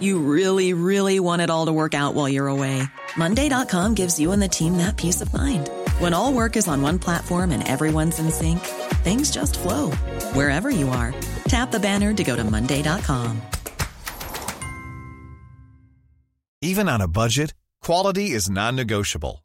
You really, really want it all to work out while you're away. Monday.com gives you and the team that peace of mind. When all work is on one platform and everyone's in sync, things just flow wherever you are. Tap the banner to go to Monday.com. Even on a budget, quality is non negotiable.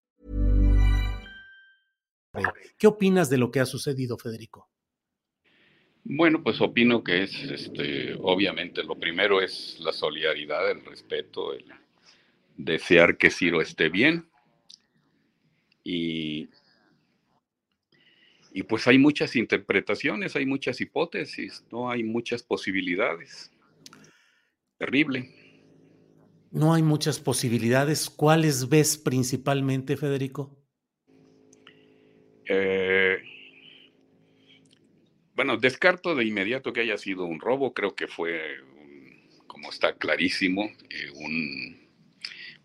¿Qué opinas de lo que ha sucedido, Federico? Bueno, pues opino que es, este, obviamente, lo primero es la solidaridad, el respeto, el desear que Ciro esté bien. Y, y pues hay muchas interpretaciones, hay muchas hipótesis, no hay muchas posibilidades. Terrible. No hay muchas posibilidades. ¿Cuáles ves principalmente, Federico? Eh, bueno, descarto de inmediato que haya sido un robo, creo que fue, un, como está clarísimo, eh, un,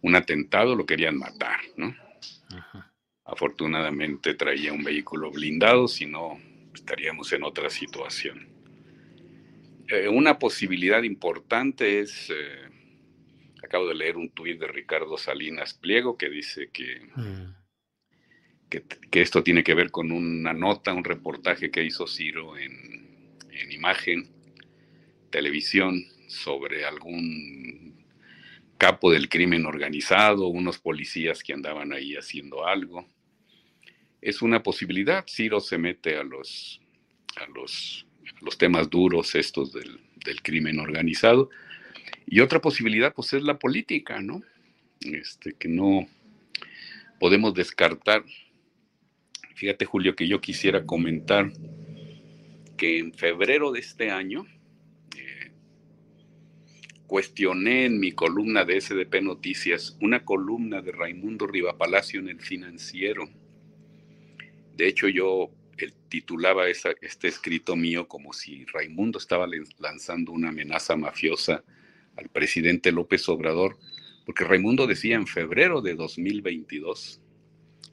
un, atentado, lo querían matar, ¿no? Ajá. Afortunadamente traía un vehículo blindado, si no estaríamos en otra situación. Eh, una posibilidad importante es, eh, acabo de leer un tuit de Ricardo Salinas Pliego que dice que, mm. Que, esto tiene que ver con una nota, un reportaje que hizo Ciro en, en imagen, televisión, sobre algún capo del crimen organizado, unos policías que andaban ahí haciendo algo. Es una posibilidad, Ciro se mete a los, a los los temas duros estos del, del, crimen organizado. Y otra posibilidad, pues, es la política, ¿no? Este, que no podemos descartar. Fíjate, Julio, que yo quisiera comentar que en febrero de este año eh, cuestioné en mi columna de SDP Noticias una columna de Raimundo Rivapalacio en el financiero. De hecho, yo él titulaba este escrito mío como si Raimundo estaba lanzando una amenaza mafiosa al presidente López Obrador, porque Raimundo decía en febrero de 2022,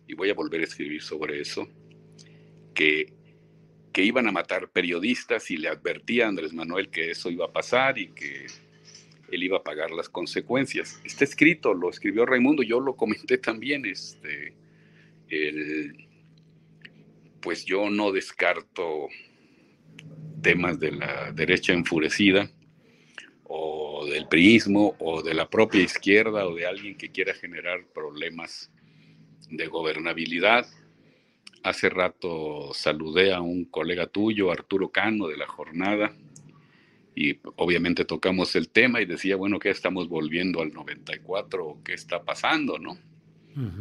y voy a volver a escribir sobre eso, que, que iban a matar periodistas y le advertía a Andrés Manuel que eso iba a pasar y que él iba a pagar las consecuencias. Este escrito lo escribió Raimundo, yo lo comenté también, este, el, pues yo no descarto temas de la derecha enfurecida o del priismo o de la propia izquierda o de alguien que quiera generar problemas de gobernabilidad. Hace rato saludé a un colega tuyo, Arturo Cano, de la jornada, y obviamente tocamos el tema y decía, bueno, ¿qué estamos volviendo al 94? ¿Qué está pasando, no?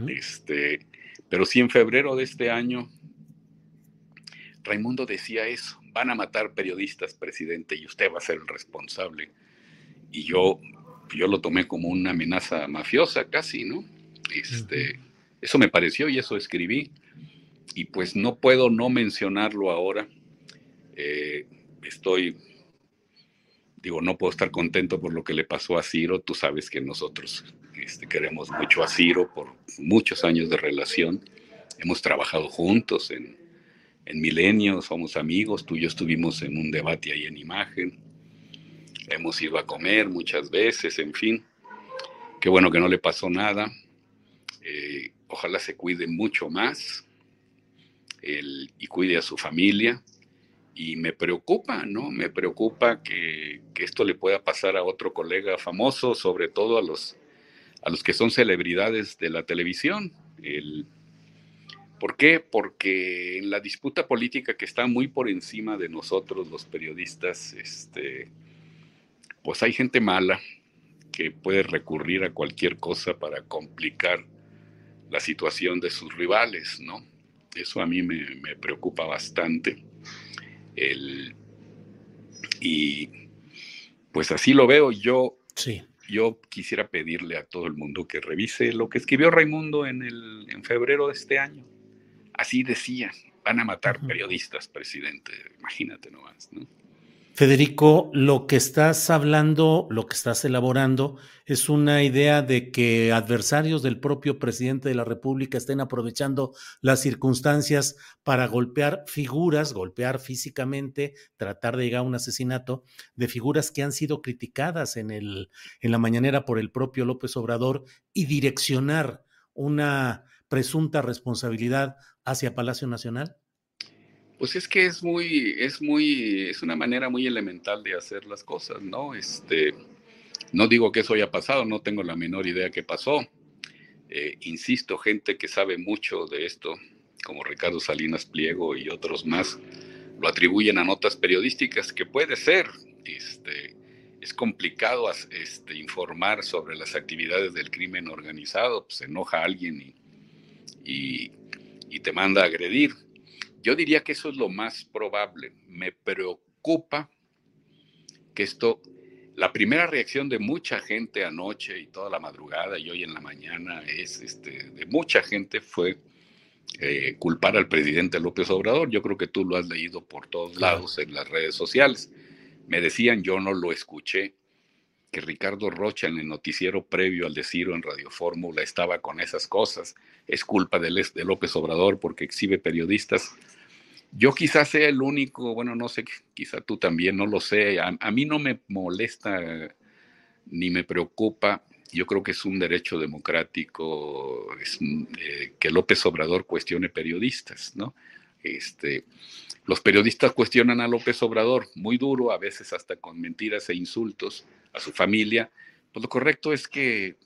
este, pero sí en febrero de este año Raimundo decía eso, van a matar periodistas, presidente, y usted va a ser el responsable. Y yo, yo lo tomé como una amenaza mafiosa casi, ¿no? Este, eso me pareció y eso escribí. Y pues no puedo no mencionarlo ahora. Eh, estoy, digo, no puedo estar contento por lo que le pasó a Ciro. Tú sabes que nosotros este, queremos mucho a Ciro por muchos años de relación. Hemos trabajado juntos en, en Milenio, somos amigos, tú y yo estuvimos en un debate ahí en imagen, hemos ido a comer muchas veces, en fin, qué bueno que no le pasó nada, eh, ojalá se cuide mucho más y cuide a su familia. Y me preocupa, ¿no? Me preocupa que, esto le pueda pasar a otro colega famoso, sobre todo a los, a los que son celebridades de la televisión. El, ¿Por qué? Porque en la disputa política que está muy por encima de nosotros los periodistas, este, pues hay gente mala que puede recurrir a cualquier cosa para complicar la situación de sus rivales, ¿no? Eso a mí me, preocupa bastante. y pues así lo veo. Yo, sí. yo quisiera pedirle a todo el mundo que revise lo que escribió Raimundo en, el, en febrero de este año. Así decía, van a matar periodistas, presidente. Imagínate nomás, ¿no? Federico, lo que estás hablando, lo que estás elaborando, es una idea de que adversarios del propio presidente de la República estén aprovechando las circunstancias para golpear figuras, golpear físicamente, tratar de llegar a un asesinato de figuras que han sido criticadas en, el, en la mañanera por el propio López Obrador y direccionar una presunta responsabilidad hacia Palacio Nacional. Pues es que es muy, es muy, es una manera muy elemental de hacer las cosas, ¿no? Este, no digo que eso haya pasado, no tengo la menor idea que pasó. Eh, insisto, gente que sabe mucho de esto, como Ricardo Salinas Pliego y otros más, lo atribuyen a notas periodísticas, que puede ser. Este, es complicado este, informar sobre las actividades del crimen organizado, pues enoja alguien y, y te manda a agredir. Yo diría que eso es lo más probable. Me preocupa que esto, la primera reacción de mucha gente anoche y toda la madrugada y hoy en la mañana es, este, de mucha gente fue eh, culpar al presidente López Obrador. Yo creo que tú lo has leído por todos lados en las redes sociales. Me decían, yo no lo escuché, que Ricardo Rocha en el noticiero previo al decirlo en Radio Fórmula estaba con esas cosas. Es culpa de, de López Obrador porque exhibe periodistas. Yo quizás sea el único, bueno, no sé, quizá tú también, no lo sé. A, mí no me molesta ni me preocupa. Yo creo que es un derecho democrático eh, que López Obrador cuestione periodistas, ¿no? Este, los periodistas cuestionan a López Obrador muy duro, a veces hasta con mentiras e insultos a su familia. Pues lo correcto es que,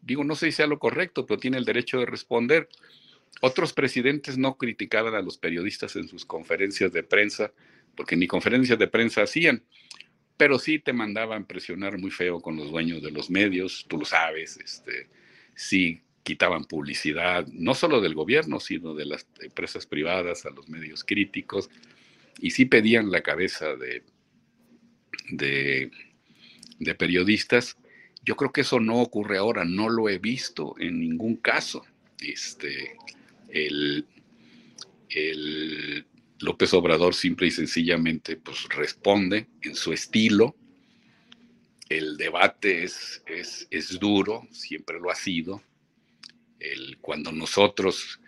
digo, no sé si sea lo correcto, pero tiene el derecho de responder. Otros presidentes no criticaban a los periodistas en sus conferencias de prensa, porque ni conferencias de prensa hacían, pero sí te mandaban presionar muy feo con los dueños de los medios, tú lo sabes, este, sí quitaban publicidad, no solo del gobierno, sino de las empresas privadas a los medios críticos, y sí pedían la cabeza de, de, periodistas. Yo creo que eso no ocurre ahora, no lo he visto en ningún caso. Este, el, el López Obrador simple y sencillamente pues, responde en su estilo. El debate es, es, es duro, siempre lo ha sido cuando nosotros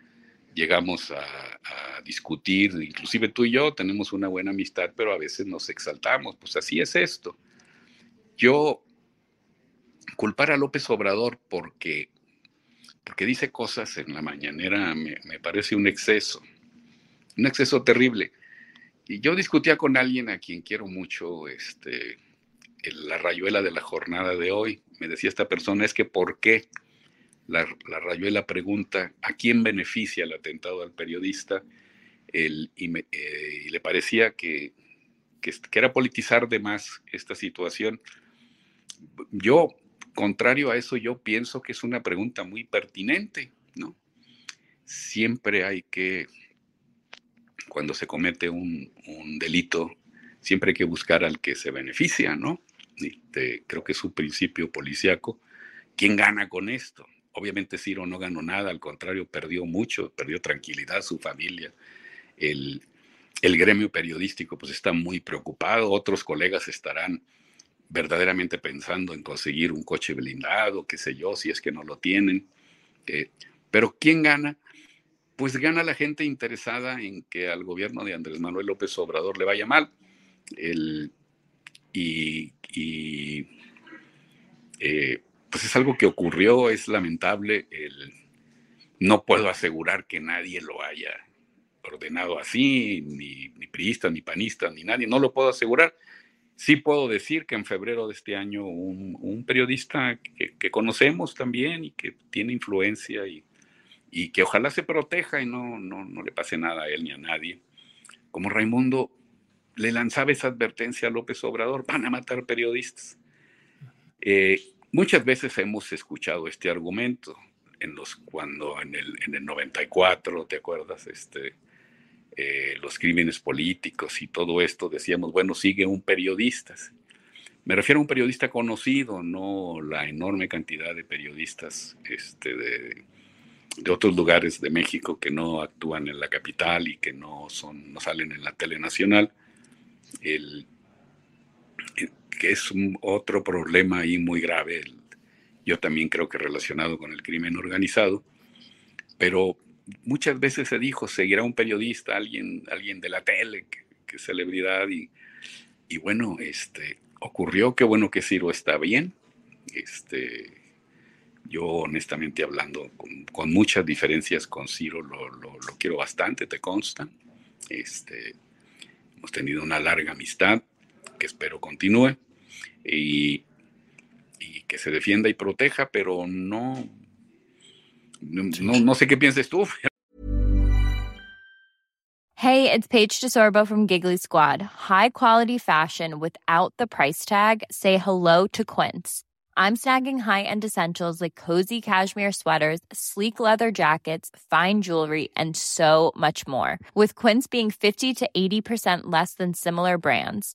llegamos a, discutir, inclusive tú y yo tenemos una buena amistad, pero a veces nos exaltamos, pues así es esto. Yo culpar a López Obrador porque, porque dice cosas en la mañanera me, parece un exceso, un exceso terrible. Y yo discutía con alguien a quien quiero mucho, este, la rayuela de la jornada de hoy. Me decía esta persona, es que ¿por qué? La, la rayuela pregunta a quién beneficia el atentado al periodista el, y, eh, le parecía que, que, era politizar de más esta situación. Yo, contrario a eso, yo pienso que es una pregunta muy pertinente, ¿no? Siempre hay que, cuando se comete un, un delito, siempre hay que buscar al que se beneficia, ¿no? creo que es un principio policíaco. ¿Quién gana con esto? Obviamente Ciro no ganó nada, al contrario, perdió mucho, perdió tranquilidad, su familia. El, gremio periodístico pues está muy preocupado, otros colegas estarán verdaderamente pensando en conseguir un coche blindado, qué sé yo, si es que no lo tienen. Eh, pero ¿quién gana? Pues gana la gente interesada en que al gobierno de Andrés Manuel López Obrador le vaya mal. El, y, eh, pues es algo que ocurrió, es lamentable. El, no puedo asegurar que nadie lo haya ordenado así, ni, ni priistas, ni panistas, ni nadie, no lo puedo asegurar. Sí puedo decir que en febrero de este año un, periodista que, conocemos también y que tiene influencia y, y que ojalá se proteja y no, no, no le pase nada a él ni a nadie. Como Raimundo le lanzaba esa advertencia a López Obrador, van a matar periodistas. Eh, muchas veces hemos escuchado este argumento, en los, cuando en el, en el 94, ¿te acuerdas? Este, eh, los crímenes políticos y todo esto, decíamos, bueno, sigue un periodista. Me refiero a un periodista conocido, no la enorme cantidad de periodistas este, de, de otros lugares de México que no actúan en la capital y que no, salen en la tele nacional. El, que es otro problema ahí muy grave, yo también creo que relacionado con el crimen organizado, pero muchas veces se dijo, seguirá un periodista, alguien, alguien de la tele, que, celebridad, y, y, bueno, este, ocurrió, qué bueno que Ciro está bien, este, yo honestamente hablando, con, muchas diferencias con Ciro, lo, lo, lo, quiero bastante, te consta, este, hemos tenido una larga amistad, que espero continúe, y, y que se defienda y proteja, pero no No, no sé qué pienses tú. Hey, it's Paige DeSorbo from Giggly Squad. High quality fashion without the price tag. Say hello to Quince. I'm snagging high-end essentials like cozy cashmere sweaters, sleek leather jackets, fine jewelry, and so much more. With Quince being 50 to 80% less than similar brands.